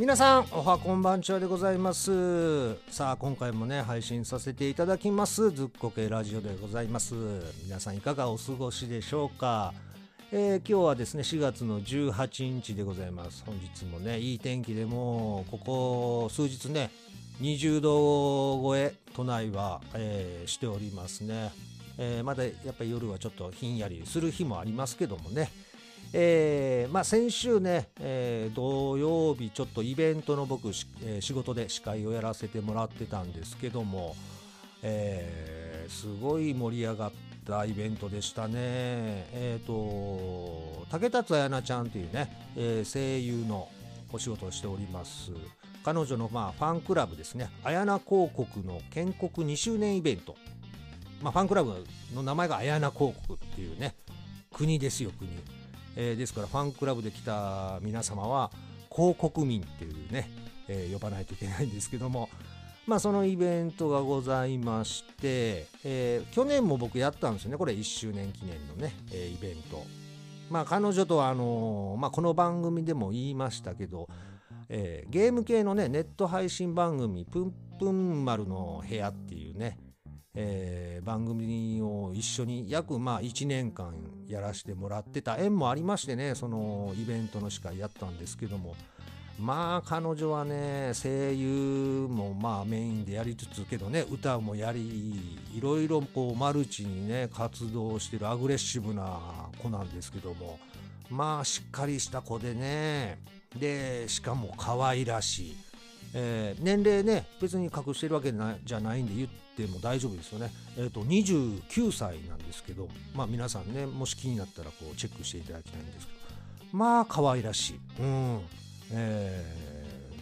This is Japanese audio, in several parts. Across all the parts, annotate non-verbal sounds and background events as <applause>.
皆さんおはこんばんちはでございます。さあ今回もね配信させていただきます。ずっこけラジオでございます。皆さんいかがお過ごしでしょうか。えー、今日はですね4月の18日でございます。本日もねいい天気でもここ数日ね20度超え都内は、えー、しておりますね、えー、まだやっぱり夜はちょっとひんやりする日もありますけどもね。えーまあ、先週ね、えー、土曜日ちょっとイベントの僕、えー、仕事で司会をやらせてもらってたんですけども、えー、すごい盛り上がったイベントでしたね。えっ、ー、と竹達彩奈ちゃんというね、えー、声優のお仕事をしております。彼女のまあファンクラブですね、綾菜広告の建国2周年イベント。まあ、ファンクラブの名前が綾菜広告っていうね、国ですよ、国。えー、ですからファンクラブで来た皆様は広告民っていうね、えー、呼ばないといけないんですけどもまあそのイベントがございまして、えー、去年も僕やったんですよね。これ1周年記念のね、えイベント。まあ彼女とはあのまあ、この番組でも言いましたけどえー、ゲーム系のねネット配信番組「ぷんぷん丸の部屋」っていうね、えー、番組を一緒に約まあ1年間やらせてもらってた。縁もありましてねそのイベントの司会やったんですけども。まあ彼女はね声優もまあメインでやりつつけどね歌もやりいろいろこうマルチにね活動してるアグレッシブな子なんですけども。まあしっかりした子でね。でしかも可愛らしい。えー、年齢ね別に隠してるわけじゃないんで言っても大丈夫ですよね。えっ、ー、と29歳なんですけどまあ皆さんねもし気になったらこうチェックしていただきたいんですけどまあ可愛らしい。うんえ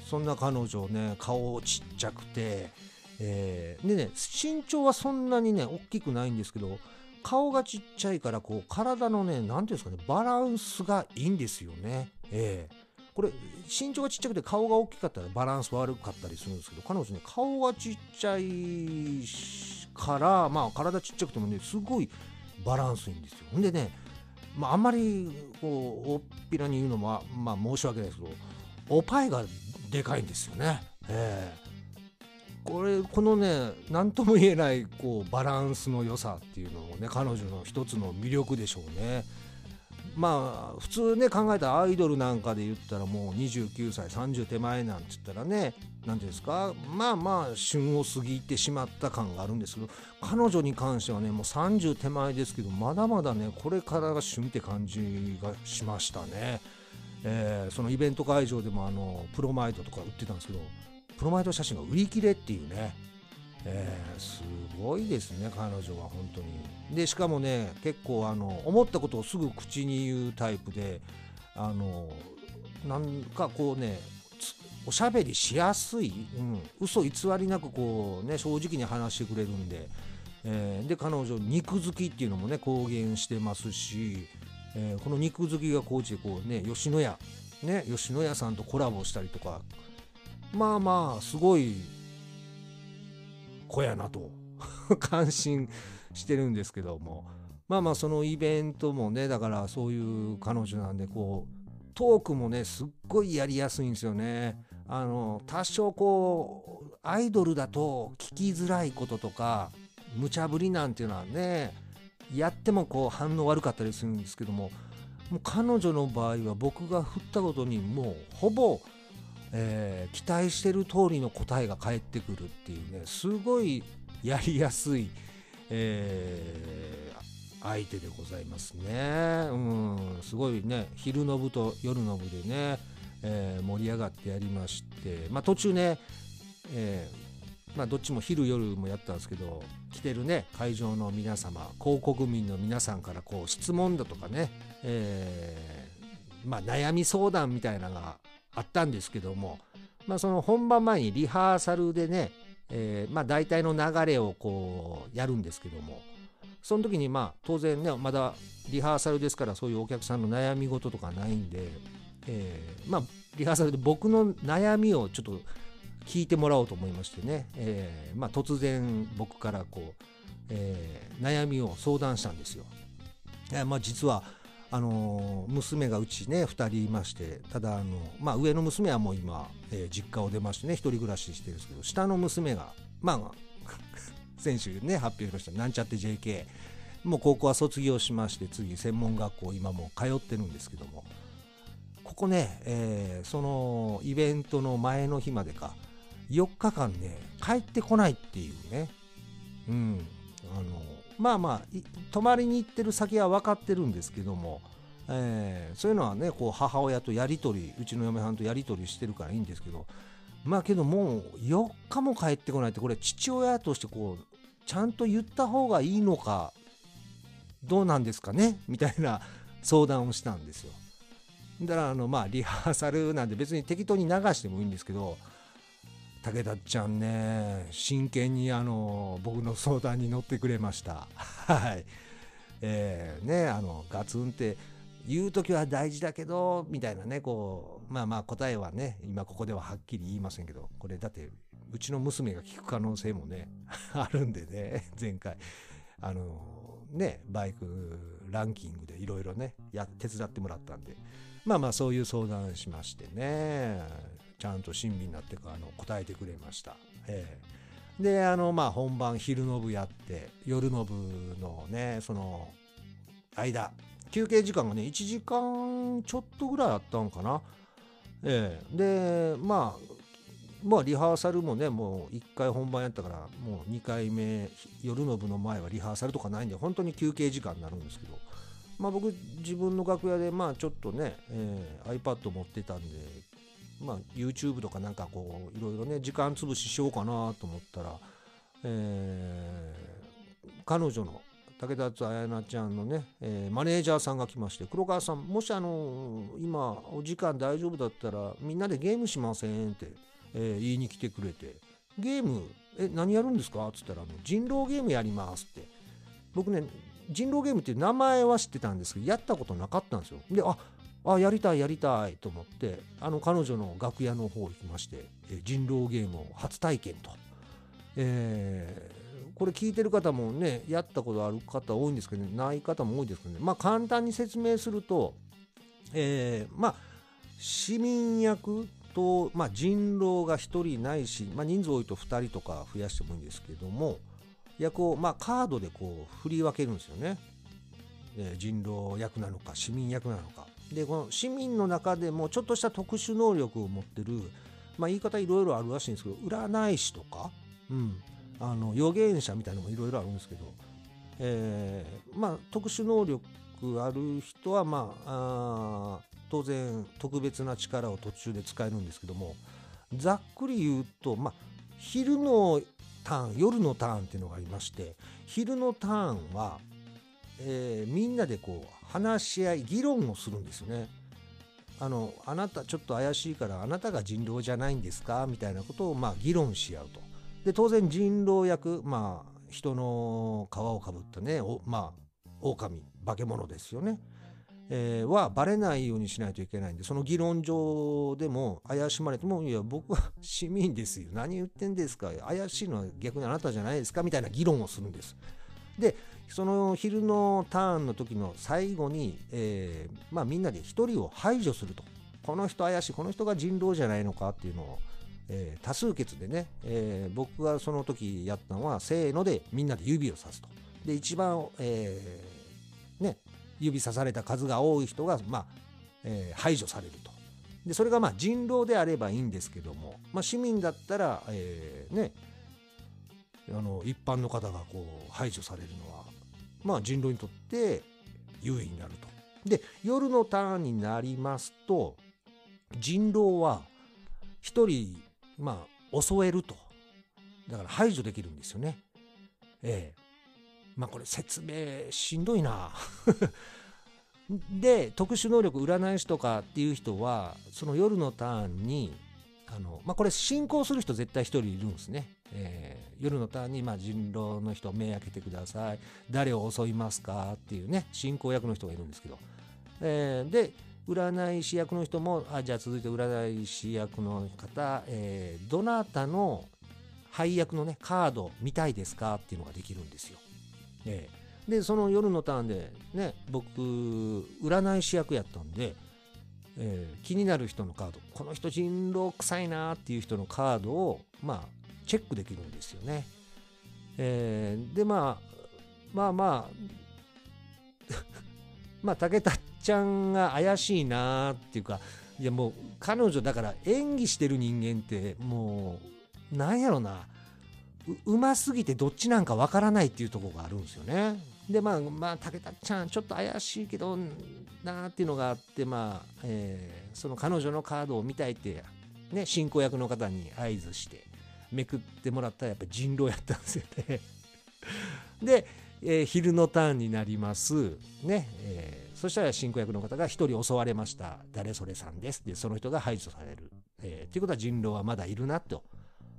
ー、そんな彼女ね顔ちっちゃくて、えー、でね身長はそんなにね大きくないんですけど顔がちっちゃいからこう体のね何ていうんですかねバランスがいいんですよね。えーこれ身長がちっちゃくて顔が大きかったらバランス悪かったりするんですけど彼女ね顔がちっちゃいからまあ体ちっちゃくてもねすごいバランスいいんですよ。ほんでねまあ、あんまりこう大っぴらに言うのもまあ申し訳ないですけどおっぱいがでかいんですよね。えー、これこのね何とも言えないこうバランスの良さっていうのもね彼女の一つの魅力でしょうね。まあ普通ね考えたアイドルなんかで言ったらもう29歳30手前なんて言ったらね何ていうんですかまあまあ旬を過ぎてしまった感があるんですけど彼女に関してはねもう30手前ですけどまだまだねこれからが旬って感じがしましたね。えー、そのイベント会場でもあのプロマイドとか売ってたんですけどプロマイド写真が売り切れっていうねえー、すごいですね彼女は本当にでしかもね結構あの思ったことをすぐ口に言うタイプであのなんかこうねおしゃべりしやすい、うん、嘘偽りなくこうね正直に話してくれるんで、えー、で彼女肉好きっていうのもね公言してますし、えー、この肉好きが高知でこうね吉野家ね吉野家さんとコラボしたりとかまあまあすごい子やなと。<laughs> 感心してるんですけどもまあまあそのイベントもねだからそういう彼女なんでこうトークもねすっごいやりやすいんですよね。あの多少こうアイドルだと聞きづらいこととか無茶ぶりなんていうのはねやってもこう反応悪かったりするんですけどももう彼女の場合は僕が振ったことにもうほぼえー、期待してる通りの答えが返ってくるっていうねすごいやりやすい、えー、相手でございますね。うん、すごいね昼の部と夜の部でね、えー、盛り上がってやりまして、まあ、途中ね、えまあ、どっちも昼夜もやったんですけど来てるね会場の皆様広告民の皆さんからこう質問だとかね、えまあ、悩み相談みたいなのがあったんですけども、まあ、その本番前にリハーサルでね、えー、まあ大体の流れをこうやるんですけどもその時にまあ当然ねまだリハーサルですからそういうお客さんの悩み事とかないんで、えー、まあリハーサルで僕の悩みをちょっと聞いてもらおうと思いましてね、えー、まあ、突然僕からこう、えー、悩みを相談したんですよ。えまあ、実はあの娘がうちね2人いましてただあの、まあ、上の娘はもう今、えー、実家を出ましてね1人暮らししてるんですけど下の娘がまあ <laughs> 先週ね発表しました。なんちゃって JK もう高校は卒業しまして次専門学校今も通ってるんですけども。ここね、えー、そのイベントの前の日までか4日間ね帰ってこないっていうね。うん。あのまあまあ泊まりに行ってる先は分かってるんですけども、えー、そういうのはねこう母親とやり取りうちの嫁はんとやり取りしてるからいいんですけどまあけどもう4日も帰ってこないってこれ父親としてこうちゃんと言った方がいいのかどうなんですかねみたいな相談をしたんですよ。だからあのまあリハーサルなんで別に適当に流してもいいんですけど武田ちゃんね真剣にあの僕の相談に乗ってくれました。<laughs> はい。えー、ねあのガツンって言う時は大事だけどみたいなねこうまあまあ答えはね今ここでははっきり言いませんけどこれだってうちの娘が聞く可能性もね <laughs> あるんでね前回。あのねバイクランキングでいろいろねや手伝ってもらったんで。まあまあそういう相談しましてね。ちゃんと親身になってあの答えてくれました。えー、であのまあ本番昼の部やって夜の部のねその間休憩時間がね1時間ちょっとぐらいあったんかな。えー、でまあまあリハーサルもねもう1回本番やったからもう2回目夜の部の前はリハーサルとかないんで本当に休憩時間になるんですけどまあ僕自分の楽屋でまあちょっとね、えー、iPad 持ってたんでまあ、YouTube とかなんかこういろいろね時間潰ししようかなと思ったら、えー、彼女の武田津彩菜ちゃんのね、えー、マネージャーさんが来まして黒川さんもしあの今お時間大丈夫だったらみんなでゲームしませんって、えー、言いに来てくれてゲームえ何やるんですか？っつったら人狼ゲームやりますって。僕ね人狼ゲームって名前は知ってたんですけどやったことなかったんですよ。でああやりたいやりたいと思ってあの彼女の楽屋の方行きまして、人狼ゲームを初体験と、えー、これ聞いてる方もねやったことある方多いんですけど、ね、ない方も多いですけどね。まあ簡単に説明すると、えー、まあ市民役と、まあ、人狼が1人ないし、まあ、人数多いと2人とか増やしてもいいんですけども役を、まあ、カードでこう振り分けるんですよね。え、人狼役なのか市民役なのか。でこの市民の中でもちょっとした特殊能力を持ってる、まあ、言い方いろいろあるらしいんですけど占い師とか、うん、あの預言者みたいなのもいろいろあるんですけど、えー、まあ、特殊能力ある人は、まあ、あ当然特別な力を途中で使えるんですけどもざっくり言うと、まあ、昼のターン夜のターンっていうのがありまして昼のターンは、えー、みんなでこう話し合い議論をするんですよね。あのあなたちょっと怪しいからあなたが人狼じゃないんですか？みたいなことをまあ議論し合うと。で当然人狼役まあ人の皮をかぶったねおまあ狼化け物ですよね。えー、はバレないようにしないといけないんでその議論上でも怪しまれてもいや僕は <laughs> 市民ですよ何言ってんですか？怪しいのは逆にあなたじゃないですか？みたいな議論をするんです。でその昼のターンの時の最後に、えー、まあ、みんなで1人を排除すると。この人怪しい。この人が人狼じゃないのかっていうのを、えー、多数決でね、えー、僕がその時やったのはせーのでみんなで指をさすと。で一番、えね、指さされた数が多い人が、まあえ排除されると。でそれがまあ人狼であればいいんですけども、まあ、市民だったら、えねあの一般の方がこう排除されるのはまあ、人狼にとって優位になると。で夜のターンになりますと人狼は1人、まあ、襲えるとだから排除できるんですよね。ええまあこれ説明しんどいな。<laughs> で特殊能力占い師とかっていう人はその夜のターンにあの、まあ、これ進行する人絶対1人いるんですね。えー、夜のターンに、まあ、人狼の人目開けてください誰を襲いますかっていうね進行役の人がいるんですけど、えー、で占い師役の人もあじゃあ続いて占い師役の方、えー、どなたの配役のねカード見たいですかっていうのができるんですよ。えーでその夜のターンでね僕占い師役やったんで、えー、気になる人のカードこの人人狼臭いなっていう人のカードをまあチェックできるんですよね。えー、でまあまあまあ <laughs> まあ武田ちゃんが怪しいなっていうかいやもう彼女だから演技してる人間ってもうなんやろなうますぎてどっちなんかわからないっていうとこがあるんですよね。でまあまあ武田ちゃんちょっと怪しいけどなーっていうのがあってまあ、えー、その彼女のカードを見たいってね進行役の方に合図してめくってもらったらやっぱ人狼やったんですよね。<laughs> で、えー、昼のターンになります。ね、えー、そしたら進行役の方が1人襲われました。誰それさんです。でその人が排除される、えー、っていうことは人狼はまだいるなと。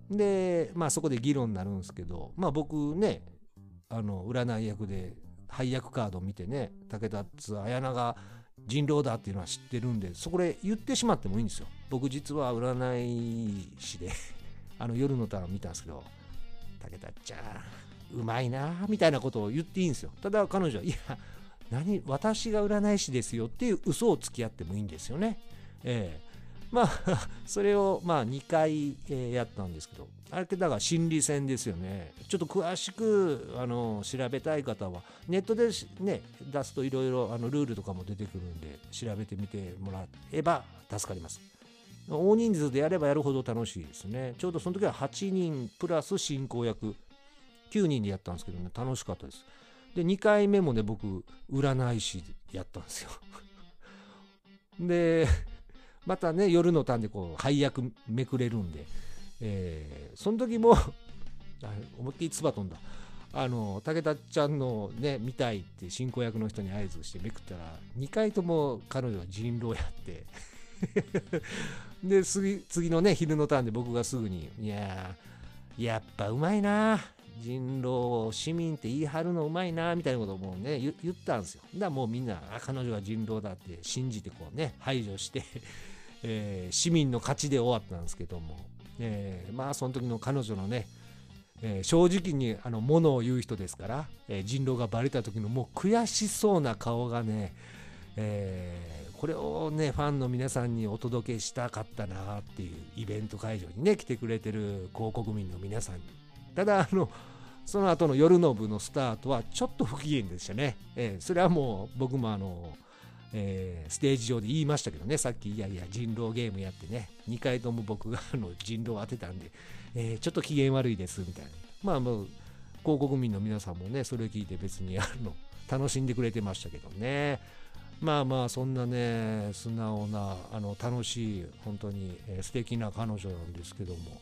でまあそこで議論になるんですけどまあ僕ねあの占い役で配役カードを見てね武田綾菜が人狼だっていうのは知ってるんでそこで言ってしまってもいいんですよ。僕実は占い師で <laughs> あの夜のターン見たんですけど武田ちゃんうまいなみたいなことを言っていいんですよ。ただ彼女はいや何私が占い師ですよっていう嘘をつき合ってもいいんですよね。ええ。まあ <laughs> それをまあ2回、えやったんですけどあれってだから心理戦ですよね。ちょっと詳しくあの調べたい方はネットでね出すといろいろルールとかも出てくるんで調べてみてもらえば助かります。大人数でやればやるほど楽しいですね。ちょうどその時は8人プラス進行役9人でやったんですけどね楽しかったです。で2回目もね僕占い師やったんですよ。<laughs> でまたね夜のターンでこう配役めくれるんで、えー、その時も <laughs> 思いっきり唾飛んだ。あの武田ちゃんのね見たいって進行役の人に合図してめくったら2回とも彼女は人狼やって。<laughs> で次次のね昼のターンで僕がすぐに「いややっぱうまいな。人狼を市民って言い張るのうまいな。みたいなことをもうね言ったんですよ。だからもうみんな彼女は人狼だって信じてこうね排除して。えー、市民の勝ちで終わったんですけども、えー、まあその時の彼女のね、えー、正直にあのものを言う人ですから、え人狼がバレた時のもう悔しそうな顔がね、えこれをねファンの皆さんにお届けしたかったなっていうイベント会場にね来てくれてる広告民の皆さん。にただあのその後の夜の部のスタートはちょっと不機嫌でしたね、えそれはもう僕もあのえー、ステージ上で言いましたけどね。さっきいやいや人狼ゲームやってね。2回とも僕があの人狼当てたんで、えー、ちょっと機嫌悪いですみたいな。まあもう広告民の皆さんもねそれを聞いて別にあの楽しんでくれてましたけどね。まあまあそんなね素直なあの楽しい本当に、えー、素敵な彼女なんですけども。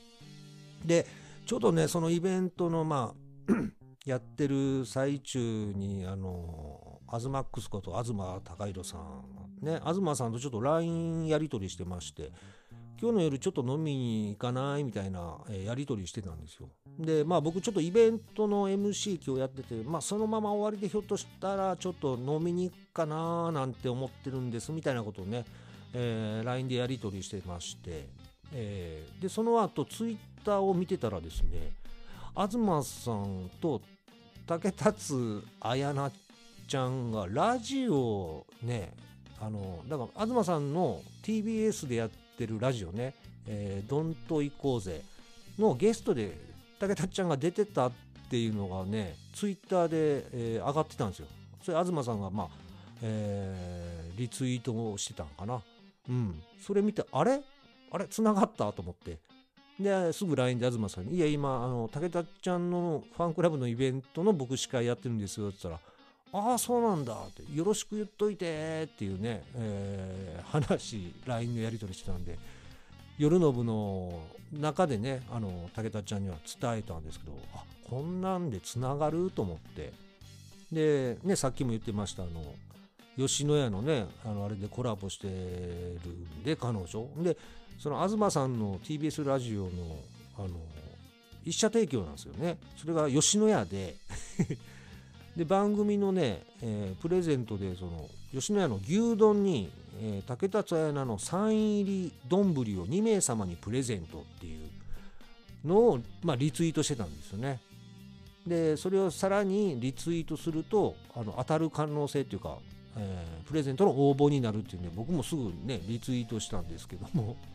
でちょうどねそのイベントのまあ <clears throat> やってる最中にあのアズマックスこと東貴弘さん。ね東さんとちょっと LINE やり取りしてまして今日の夜ちょっと飲みに行かないみたいな、えやり取りしてたんですよ。でまあ僕ちょっとイベントの MC 今日やっててまあそのまま終わりでひょっとしたらちょっと飲みに行くかななんて思ってるんですみたいなことをね、えー、LINE でやり取りしてまして、えー、でその後ツイッターを見てたらですね東さんと竹達綾菜ちゃんがラジオねあのだから東さんの TBS でやってるラジオね「えー、どんと行こうぜ」のゲストで武田ちゃんが出てたっていうのがねツイッターで、えー、上がってたんですよ。それ東さんがまあ、えー、リツイートをしてたんかな。うん。それ見てあれ？あれ？繋がった？と思って。ですぐ LINE で東さんに「いや今あの武田ちゃんのファンクラブのイベントの僕司会やってるんですよ」って言ったらああそうなんだってよろしく言っといてっていうね、えー、<laughs> 話 LINE のやり取りしてたんで夜の部の中でねあの武田ちゃんには伝えたんですけどあこんなんでつながると思って。でねさっきも言ってましたあの吉野家のねあのあれでコラボしてるんで彼女。でその東さんの TBS ラジオのあの一社提供なんですよね。それが吉野家で <laughs> で番組のね、えー、プレゼントでその吉野家の牛丼に、えー、竹田津綾菜のサイン入り丼を2名様にプレゼントっていうのを、まあ、リツイートしてたんですよね。でそれをさらにリツイートするとあの当たる可能性っていうか、えー、プレゼントの応募になるっていうんで僕もすぐねリツイートしたんですけども。<laughs>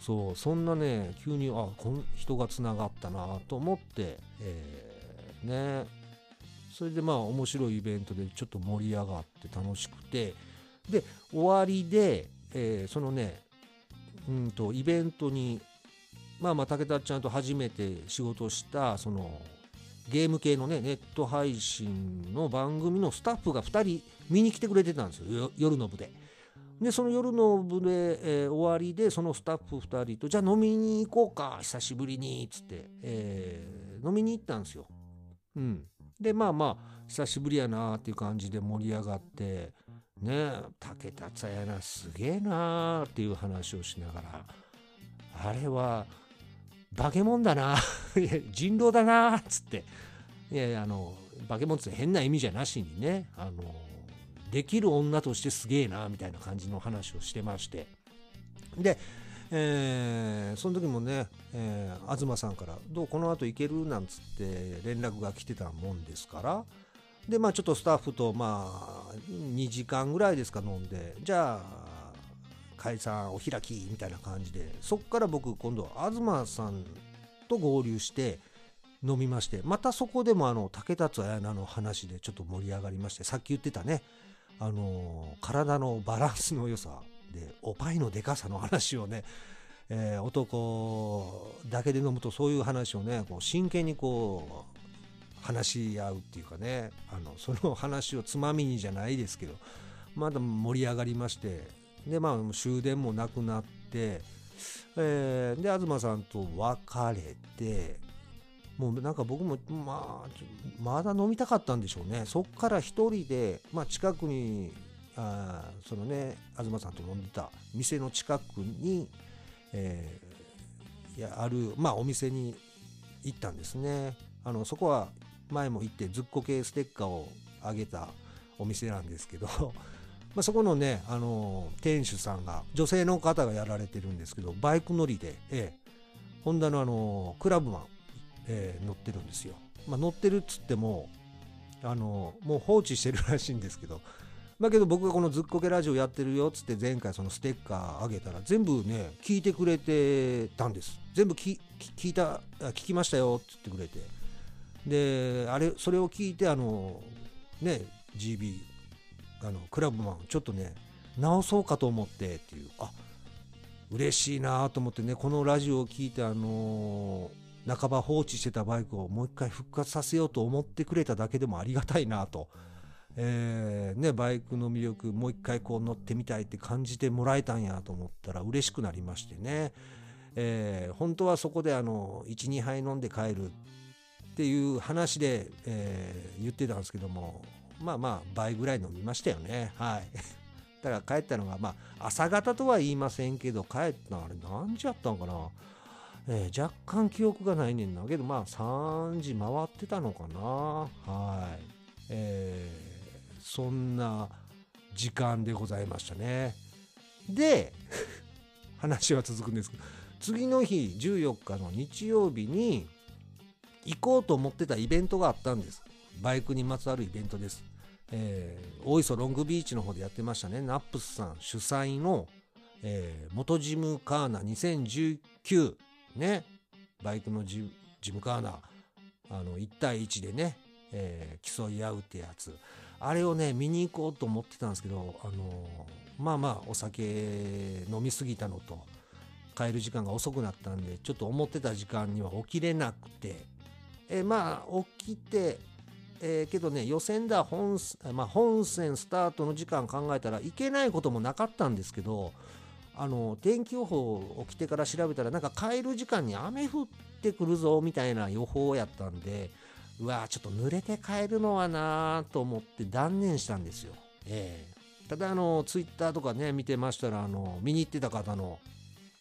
そうそんなね急にあこの人がつながったなと思って、えー、ね。それでまあ面白いイベントでちょっと盛り上がって楽しくてで終わりで、えー、そのねうんとイベントにまあまあ武田ちゃんと初めて仕事したそのゲーム系のねネット配信の番組のスタッフが2人見に来てくれてたんですよ夜の部で。でその夜の部で、えー、終わりでそのスタッフ2人とじゃあ飲みに行こうか久しぶりにっつって、えー、飲みに行ったんですよ。うん、でまあまあ久しぶりやなっていう感じで盛り上がってね武田さやなすげえなーっていう話をしながらあれは化け物だな人狼だなっつっていやいやあの化け物って変な意味じゃなしにねあのできる女としてすげえなみたいな感じの話をしてまして。で、えー、その時もね、えー、東さんから「どうこの後行ける?」なんつって連絡が来てたもんですから。でまあちょっとスタッフとまあ2時間ぐらいですか飲んで。じゃあ解散お開きみたいな感じで。そっから僕今度東さんと合流して飲みまして。またそこでもあの竹達彩菜の話でちょっと盛り上がりまして。さっき言ってたね。あの体のバランスの良さ。でおっぱいのでかさの話をね、えー、男だけで飲むとそういう話をねこう真剣にこう話し合うっていうかねあのその話をつまみにじゃないですけどまだ盛り上がりましてでまあ終電もなくなって、えー、で東さんと別れてもうなんか僕もまあまだ飲みたかったんでしょうね。そっから一人で、まあ、近くにあそのね東さんと飲んでた店の近くに、えー、いやある、まあ、お店に行ったんですね。あのそこは前も行ってずっこ系ステッカーをあげたお店なんですけど <laughs> まあ、そこのね、あのー、店主さんが女性の方がやられてるんですけどバイク乗りで、ええ、ホンダの、あのー、クラブマン、えー、乗ってるんですよ、まあ、乗ってるっつっても、あのもう放置してるらしいんですけどだけど僕がこのずっこけラジオやってるよっつって前回そのステッカーあげたら全部ね聞いてくれてたんです。全部聞いた聞きましたよって言ってくれて。であれそれを聞いてあのね GB あのクラブマンちょっとね直そうかと思ってっていう。あ嬉しいなと思ってねこのラジオを聴いてあの、半ば放置してたバイクをもう一回復活させようと思ってくれただけでもありがたいなと、えー、ね、バイクの魅力もう一回こう乗ってみたいって感じてもらえたんやと思ったら嬉しくなりましてね、えー、本当はそこであの12杯飲んで帰るっていう話で、え言ってたんですけどもまあまあ倍ぐらい飲みましたよね。はい。<laughs> だから帰ったのがまあ朝方とは言いませんけど帰ったのあれ何時やったんかな。えー、若干記憶がないねんな。けどまあ3時回ってたのかな。はい。えー、そんな時間でございましたね。で <laughs> 話は続くんですけど次の日14日の日曜日に行こうと思ってたイベントがあったんです。バイクにまつわるイベントです。えー、大磯ロングビーチの方でやってましたね。ナップスさん主催の、えー、元ジムカーナ2019ね。バイクのジムカーナあの1対1でね、えー、競い合うってやつ。あれをね見に行こうと思ってたんですけどあのまあまあお酒飲みすぎたのと帰る時間が遅くなったんでちょっと思ってた時間には起きれなくてえまあ起きてえー、けどね予選では本,、まあ、本戦スタートの時間考えたらいけないこともなかったんですけどあの天気予報起きてから調べたらなんか帰る時間に雨降ってくるぞみたいな予報やったんでうわちょっと濡れて帰るのはなと思って断念したんですよ。えー、ただあのツイッターとかね見てましたらあの見に行ってた方の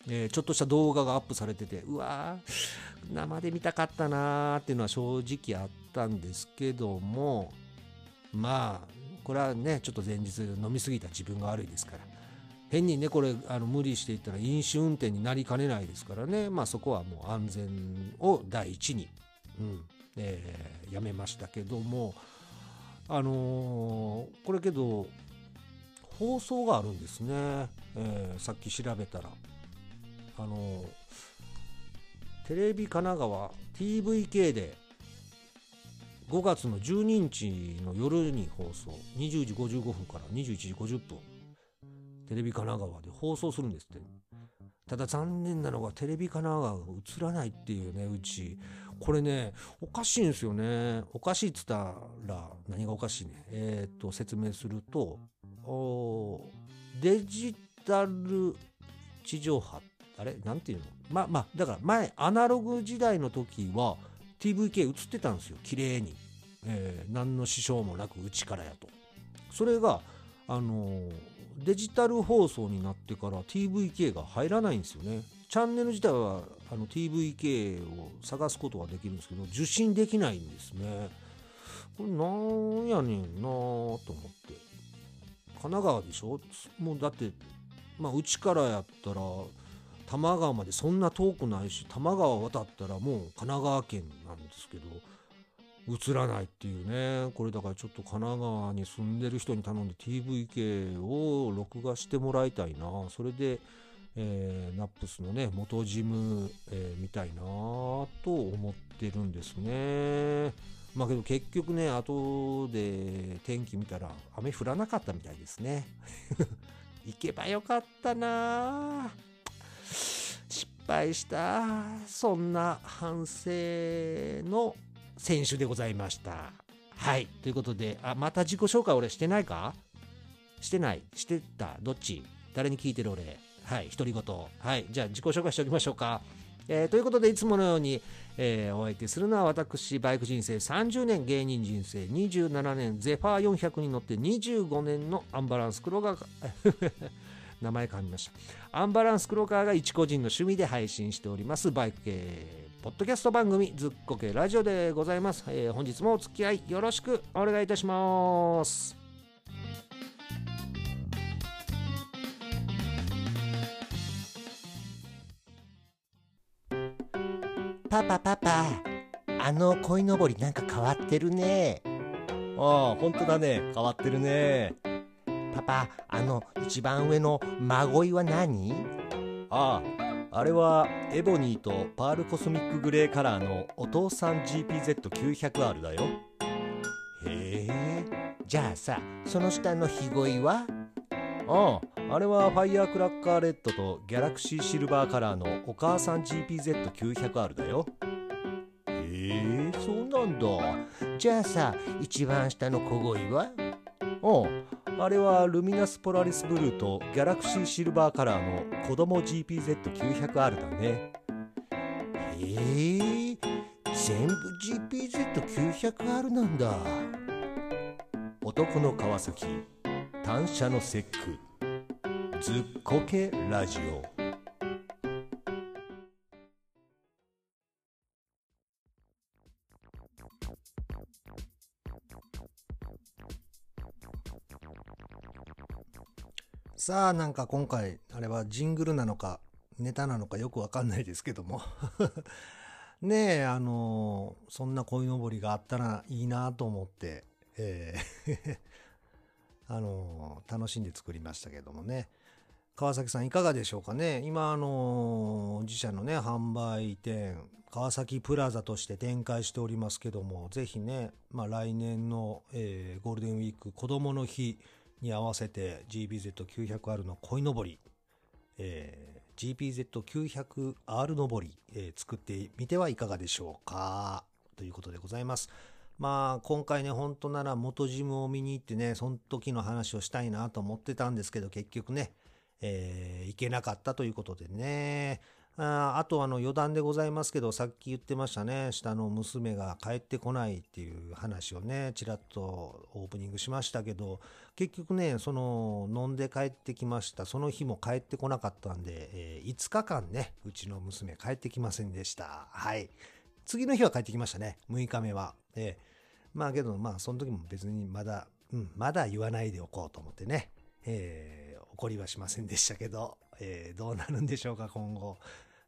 えー、ちょっとした動画がアップされててうわ生で見たかったなーっていうのは正直あったんですけどもまあこれはねちょっと前日飲み過ぎた自分が悪いですから。変にねこれあの無理していったら飲酒運転になりかねないですからね。まあそこはもう安全を第一に、うん、えー、やめましたけどもあのー、これけど放送があるんですね、えー、さっき調べたら。あの、テレビ神奈川 TVK で5月の12日の夜に放送。20時55分から21時50分。テレビ神奈川で放送するんですって。ただ残念なのがテレビ神奈川が映らないっていうねうち。これねおかしいんですよね。おかしいっつったら何がおかしいね。えっ、と説明するとデジタル地上波。あれ？なんていうの？まあまあだから前アナログ時代の時は TVK 映ってたんですよ。綺麗に、えー、何の支障もなくうちからやと。それがあの、デジタル放送になってから TVK が入らないんですよね。チャンネル自体はあの TVK を探すことはできるんですけど受信できないんですね。これなんやねんなと思って。神奈川でしょ？もうだってまあうちからやったら多摩川までそんな遠くないし多摩川渡ったらもう神奈川県なんですけど映らないっていうね。これだからちょっと神奈川に住んでる人に頼んで TVK を録画してもらいたいな。それで、えー、ナップスのね元ジム、えー、見たいなと思ってるんですね。まあけど結局ね後で天気見たら雨降らなかったみたいですね。<laughs> 行けばよかったな。失敗した。そんな反省の選手でございました。はい。ということで、あ、また自己紹介俺してないか？してない。してた？どっち？誰に聞いてる俺？はい。独り言。はい。じゃあ自己紹介しておきましょうか。えー、ということで、いつものように、えー、お相手するのは私、バイク人生30年、芸人人生27年、ゼファー400に乗って25年のアンバランス黒が、<laughs> 名前変わりました。アンバランス黒川が一個人の趣味で配信しております、バイク系ポッドキャスト番組ずっこけラジオでございます、えー、本日もお付き合いよろしくお願いいたしますパパパパ。あの鯉のぼりなんか変わってるね。ああほんとだね。変わってるね。パパあの一番上の孫いは何？あああれはエボニーとパールコスミックグレーカラーのお父さん GPZ900R だよ。へえ。じゃあさその下のヒゴイは？あああれはファイヤークラッカーレッドとギャラクシーシルバーカラーのお母さん GPZ900R だよ。へえそうなんだ。じゃあさ一番下の小恋は？うん。あれはルミナスポラリスブルーとギャラクシーシルバーカラーの子供 GPZ900R だね。へえ全部 GPZ900R なんだ。男の川崎単車の節句。ずっこけラジオ。さあなんか今回あれはジングルなのかネタなのかよくわかんないですけども。<laughs> ねえあのそんな鯉のぼりがあったらいいなと思って、えーあの楽しんで作りましたけどもね。川崎さんいかがでしょうかね。今あの自社のね販売店川崎プラザとして展開しておりますけどもぜひね、まあ、来年の、えー、ゴールデンウィーク子どもの日に合わせて GBZ900R の鯉のぼり、えー、GBZ900R のぼり、えー、作ってみてはいかがでしょうか。ということでございます。まあ今回ね、本当なら元ジムを見に行ってね、その時の話をしたいなと思ってたんですけど、結局ね、えー、行けなかったということでね、ああとあの余談でございますけど、さっき言ってましたね、下の娘が帰ってこないっていう話をね、ちらっとオープニングしましたけど、結局ね、その飲んで帰ってきました。その日も帰ってこなかったんで、えー、5日間ね、うちの娘帰ってきませんでした。はい。次の日は帰ってきましたね、6日目は。えー、まあけど、まあその時も別にまだ、うん、まだ言わないでおこうと思ってね、えー、怒りはしませんでしたけど、えー、どうなるんでしょうか、今後。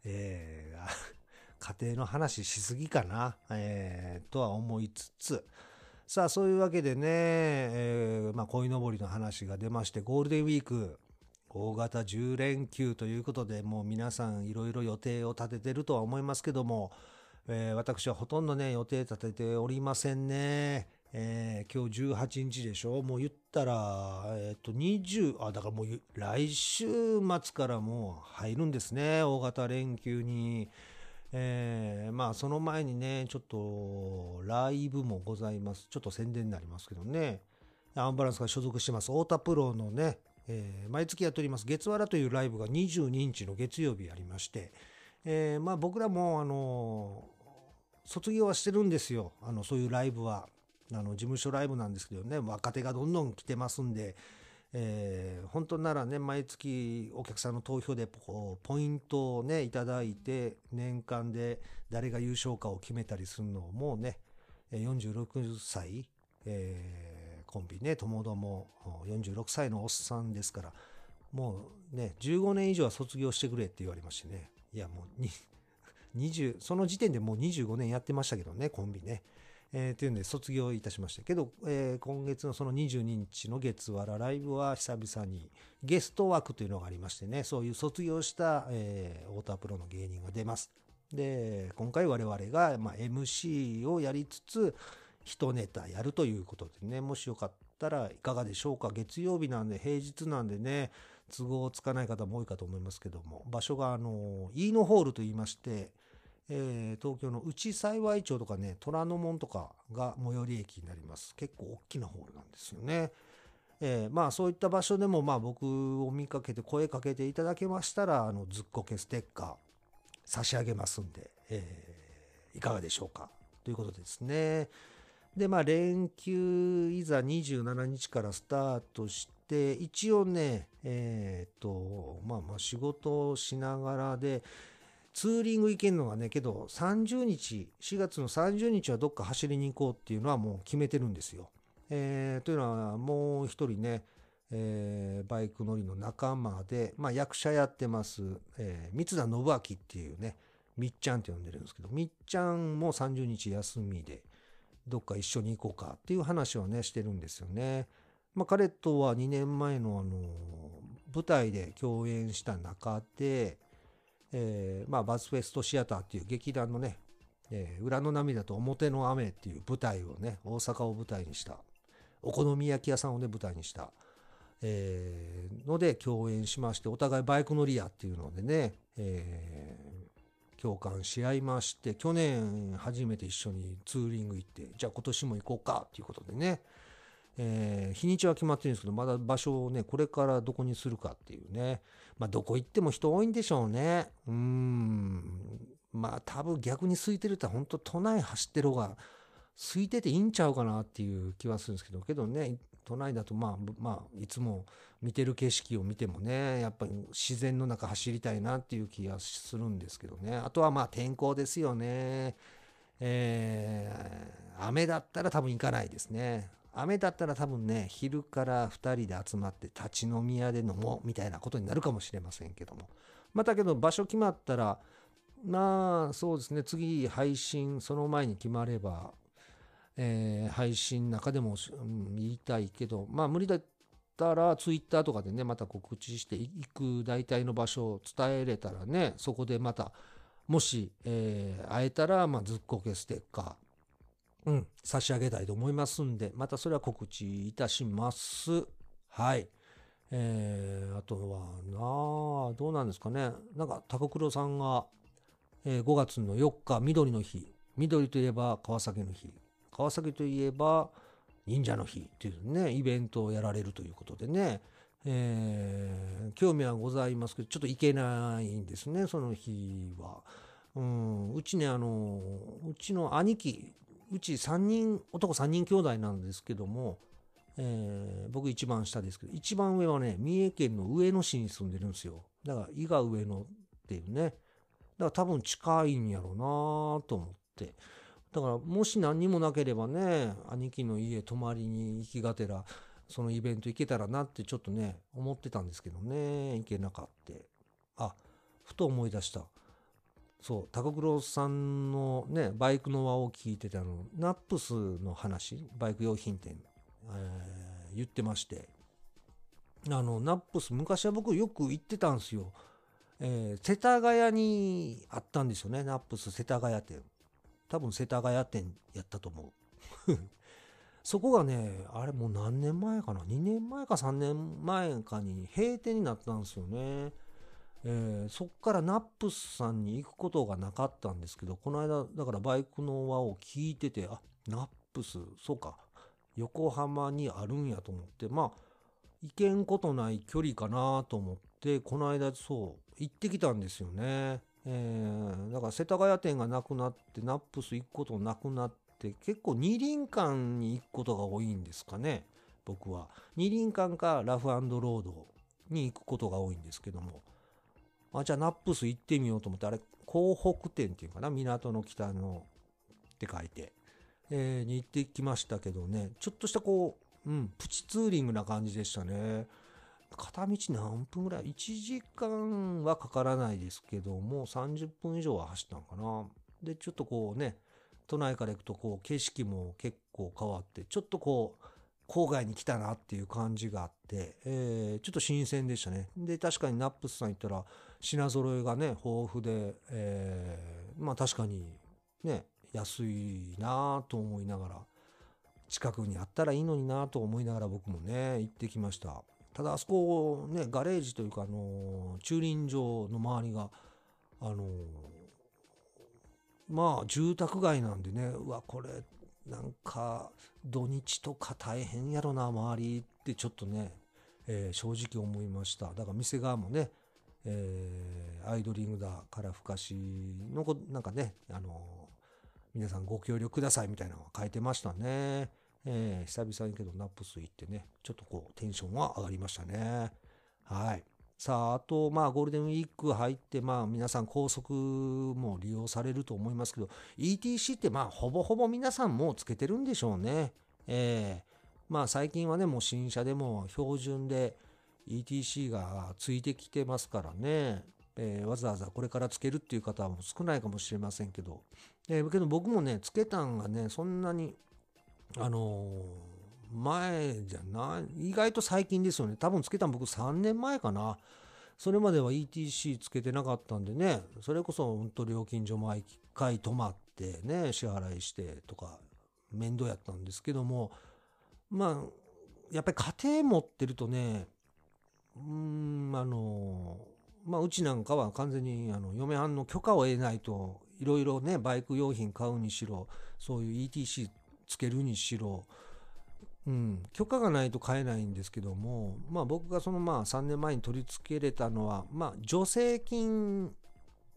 えー、家庭の話しすぎかな、えーとは思いつつ、さあ、そういうわけでね、えーまあ、鯉のぼりの話が出まして、ゴールデンウィーク、大型10連休ということで、もう皆さんいろいろ予定を立ててるとは思いますけども、えー私はほとんどね、予定立てておりませんね。えー今日18日でしょもう言ったら、えっ、と、20、あ、だからもう来週末からもう入るんですね、大型連休に。えーまあその前にね、ちょっとライブもございます。ちょっと宣伝になりますけどね。アンバランスが所属してます、太田プロのね、えー毎月やっております、月わらというライブが22日の月曜日やりまして、えーまあ僕らも、あの卒業はしてるんですよ。あの、そういうライブは。あの、事務所ライブなんですけどね、若手がどんどん来てますんで、えー本当ならね、毎月お客さんの投票でこうポイントをね、いただいて、年間で誰が優勝かを決めたりするのをもうね、46歳、えーコンビね、ともども46歳のおっさんですから、もうね、15年以上は卒業してくれって言われましてね、いやもうに20、その時点でもう25年やってましたけどね、コンビね。えー、というんで卒業いたしましたけど、えー今月のその22日の月わらライブは久々にゲスト枠というのがありましてね、そういう卒業した、えー、太田プロの芸人が出ます。で、今回我々が、まあ、MC をやりつつ、一ネタやるということでね、もしよかったらいかがでしょうか？月曜日なんで、平日なんでね、都合つかない方も多いかと思いますけども、場所があの、飯野ホールと言いまして、えー東京の内幸町とかね、虎ノ門とかが最寄り駅になります。結構大きなホールなんですよね。えーまあそういった場所でもまあ僕を見かけて声かけていただけましたら、あの、ずっこけステッカー差し上げますんで、えーいかがでしょうか。ということですね。で、まあ連休いざ27日からスタートして、一応ね、えーっと、まあまあ仕事をしながらで、ツーリング行けるのがね、けど30日、4月の30日はどっか走りに行こうっていうのはもう決めてるんですよ。えーというのはもう一人ね、えーバイク乗りの仲間で、まあ役者やってます、えー三田信明っていうね、みっちゃんって呼んでるんですけど、みっちゃんも30日休みで、どっか一緒に行こうかっていう話をね、してるんですよね。まあ彼とは2年前のあの、舞台で共演した中で、えーまあ、バズフェストシアターっていう劇団のね、えー裏の涙と表の雨っていう舞台をね、大阪を舞台にした、お好み焼き屋さんをね、舞台にした、えーので共演しまして、お互いバイク乗り屋っていうのでね、えー共感し合いまして、去年初めて一緒にツーリング行って、じゃあ今年も行こうかっていうことでね、えー日にちは決まってるんですけど、まだ場所をね、これからどこにするかっていうね。まあ、どこ行っても人多いんでしょうね。うん。まあ、多分逆に空いてるって本当都内走ってる方が空いてていいんちゃうかなっていう気はするんですけど、けどね、都内だとまあ、まあ、いつも見てる景色を見てもね、やっぱり自然の中走りたいなっていう気がするんですけどね。あとはまあ天候ですよね。えー雨だったら多分行かないですね。雨だったら多分ね、昼から2人で集まって立ち飲み屋で飲もうみたいなことになるかもしれませんけども。またけど場所決まったら、まあそうですね、次配信、その前に決まれば、えー配信中でも、うん言いたいけど、まあ無理だったらツイッターとかでね、また告知していく大体の場所を伝えれたらね、そこでまた、もし、えー会えたら、まあ、ずっこけステッカー、うん、差し上げたいと思いますんで、またそれは告知いたします。はい。えー、あとはなあ、どうなんですかね。なんか、高黒さんが、えー5月の4日、緑の日。緑といえば川崎の日。川崎といえば忍者の日っていうね、イベントをやられるということでね、えー興味はございますけど、ちょっと行けないんですね、その日は。うん、うちね、あの、うちの兄貴、うち3人、男3人兄弟なんですけども、えー僕一番下ですけど、一番上はね、三重県の上野市に住んでるんですよ。だから、伊賀上野っていうね。だから多分近いんやろうなと思って。だから、もし何にもなければね、兄貴の家泊まりに行きがてら、そのイベント行けたらなってちょっとね、思ってたんですけどね、行けなかった。あ、ふと思い出した。そう高黒さんのねバイクの輪を聞いててあのナップスの話バイク用品店、えー言ってまして。あのナップス昔は僕よく行ってたんですよ、えー世田谷にあったんですよねナップス世田谷店。多分世田谷店やったと思う。<laughs> そこがねあれもう何年前かな？2年前か3年前かに閉店になったんですよね。えーそっからナップスさんに行くことがなかったんですけどこの間だからバイクの輪を聞いててあナップスそうか。横浜にあるんやと思ってまあ行けんことない距離かなと思ってこの間そう行ってきたんですよね、えーだから世田谷店がなくなってナップス行くことなくなって結構二輪館に行くことが多いんですかね僕は。二輪館かラフロードに行くことが多いんですけども。あじゃあナップス行ってみようと思ってあれ港北店っていうかな港の北のって書いて、えーに行ってきましたけどね。ちょっとしたこう、うん、プチツーリングな感じでしたね。片道何分ぐらい？1時間はかからないですけども30分以上は走ったのかな。でちょっとこうね都内から行くとこう景色も結構変わってちょっとこう郊外に来たなっていう感じがあって、えーちょっと新鮮でしたね。で確かにナップスさん行ったら品揃えがね豊富で、えーまあ確かにね安いなと思いながら近くにあったらいいのになと思いながら僕もね行ってきました。ただあそこねガレージというかあの駐輪場の周りがあのまあ住宅街なんでねうわこれなんか土日とか大変やろな周りってちょっとね、えー正直思いました。だから店側もね、えーアイドリングだからふかしのこなんかねあの皆さんご協力くださいみたいなのが書いてましたね、えー久々にけどナップス行ってねちょっとこうテンションは上がりましたね。はい。さああとまあゴールデンウィーク入ってまあ皆さん高速も利用されると思いますけど ETC ってまあほぼほぼ皆さんもうつけてるんでしょうね。えー。まあ最近はねもう新車でも標準で ETC がついてきてますからね、えーわざわざこれからつけるっていう方も少ないかもしれませんけど、えーけど僕もねつけたんがねそんなにあのー前じゃない意外と最近ですよね。多分つけたの僕3年前かな。それまでは ETC つけてなかったんでね。それこそ本当料金所毎回泊まってね支払いしてとか面倒やったんですけども。まあやっぱり家庭持ってるとねうーんあのまあうちなんかは完全にあの嫁はんの許可を得ないといろいろねバイク用品買うにしろそういう ETC つけるにしろうん、許可がないと買えないんですけども、まあ、僕がそのまあ3年前に取り付けれたのは、まあ、助成金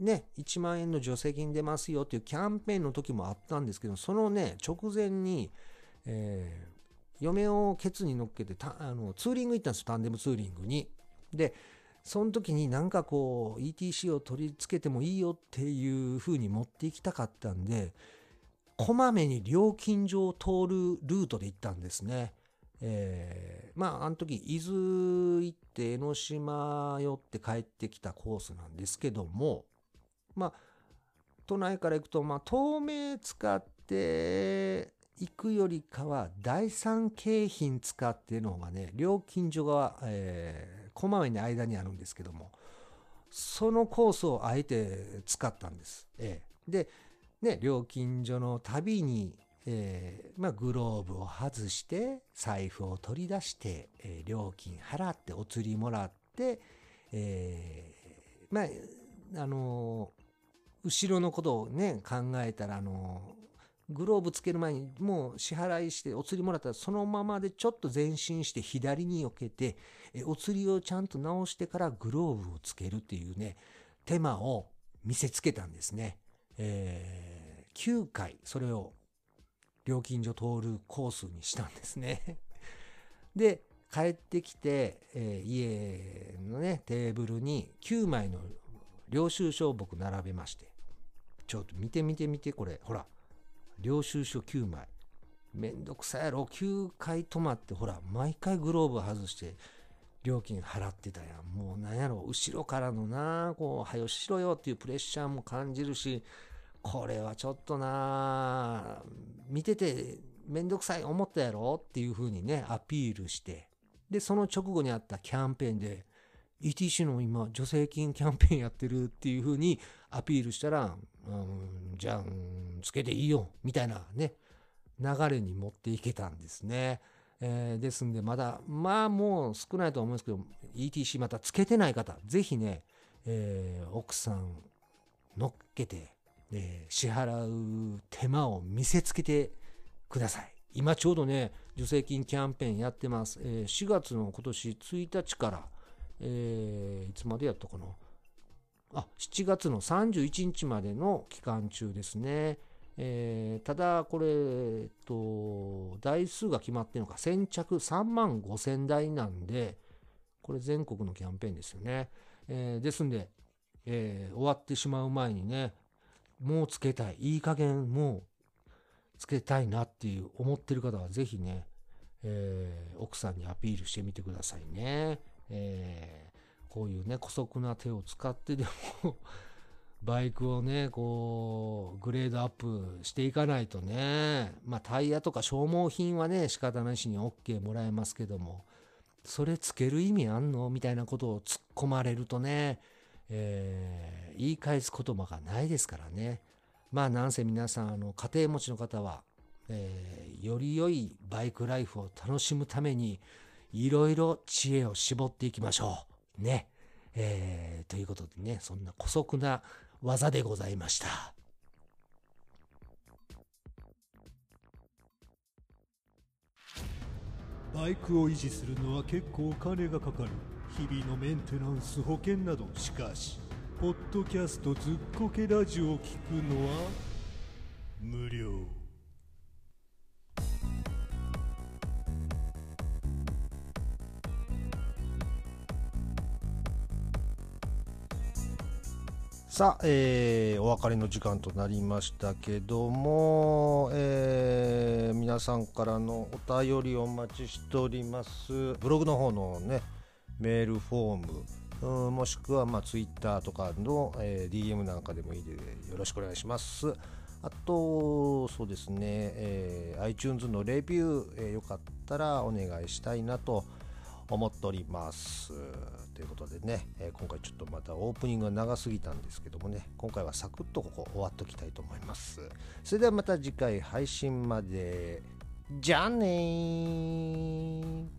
ね1万円の助成金出ますよっていうキャンペーンの時もあったんですけどそのね直前に、えー嫁をケツに乗っけてたあのツーリング行ったんですよタンデムツーリングに。でその時になんかこう ETC を取り付けてもいいよっていう風に持っていきたかったんでこまめに料金所を通るルートで行ったんですね。えーまああの時伊豆行って江ノ島寄って帰ってきたコースなんですけどもまあ都内から行くとまあ東名使って行くよりかは第三京浜使っての方がね料金所が、えーこまめに間にあるんですけどもそのコースをあえて使ったんです。ええでね、料金所のたびに、えーまあ、グローブを外して財布を取り出して、えー料金払ってお釣りもらって、えーまああの後ろのことをね考えたら、あのグローブつける前にもう支払いしてお釣りもらったらそのままでちょっと前進して左に避けて、お釣りをちゃんと直してからグローブをつけるっていうね手間を見せつけたんですね。えー9回それを料金所通るコースにしたんですね。<laughs> で帰ってきて、えー家のねテーブルに9枚の領収書を僕並べまして。ちょっと見て見て見てこれほら領収書9枚。めんどくさいやろ。9回止まってほら毎回グローブ外して料金払ってたやん。もうなんやろ。後ろからのなこう「はよしろよ」っていうプレッシャーも感じるしこれはちょっとな見ててめんどくさい思ったやろっていう風にねアピールして。でその直後にあったキャンペーンで ETC の今助成金キャンペーンやってるっていう風にアピールしたら、うん、じゃあ、うんつけていいよみたいなね流れに持っていけたんですね。えーですんでまだまあもう少ないとは思うんですけど ETC またつけてない方ぜひね、えー奥さん乗っけて、えー支払う手間を見せつけてください。今ちょうどね助成金キャンペーンやってます、えー4月の今年1日から、えーいつまでやったかな。あ7月の31日までの期間中ですね。えーただこれ、えっと、台数が決まってるのか先着3万5千台なんでこれ全国のキャンペーンですよね、えーですんで、えー終わってしまう前にねもうつけたい。いい加減もうつけたいなっていう思ってる方はぜひね、え奥さんにアピールしてみてくださいね、えこういうね姑息な手を使ってでもバイクをねこうグレードアップしていかないとね。まあタイヤとか消耗品はね仕方なしに OK もらえますけども。それつける意味あんのみたいなことを突っ込まれるとね、えー言い返す言葉がないですからね。まあなんせ皆さんあの家庭持ちの方は、えーより良いバイクライフを楽しむためにいろいろ知恵を絞っていきましょう。ね、えーということでねそんな姑息な技でございました。バイクを維持するのは結構お金がかかる。日々のメンテナンス保険など。しかしポッドキャストずっこけラジオを聞くのは無料。さあ、えーお別れの時間となりましたけども、えー皆さんからのお便りをお待ちしております。ブログの方のねメールフォームうんもしくはまあツイッターとかの、えー DM なんかでもいいでよろしくお願いします。あとそうですね、えー iTunes のレビュー、えーよかったらお願いしたいなと思っております。ということでね、えー今回ちょっとまたオープニングが長すぎたんですけどもね今回はサクッとここ終わっときたいと思います。それではまた次回配信まで。じゃあねー。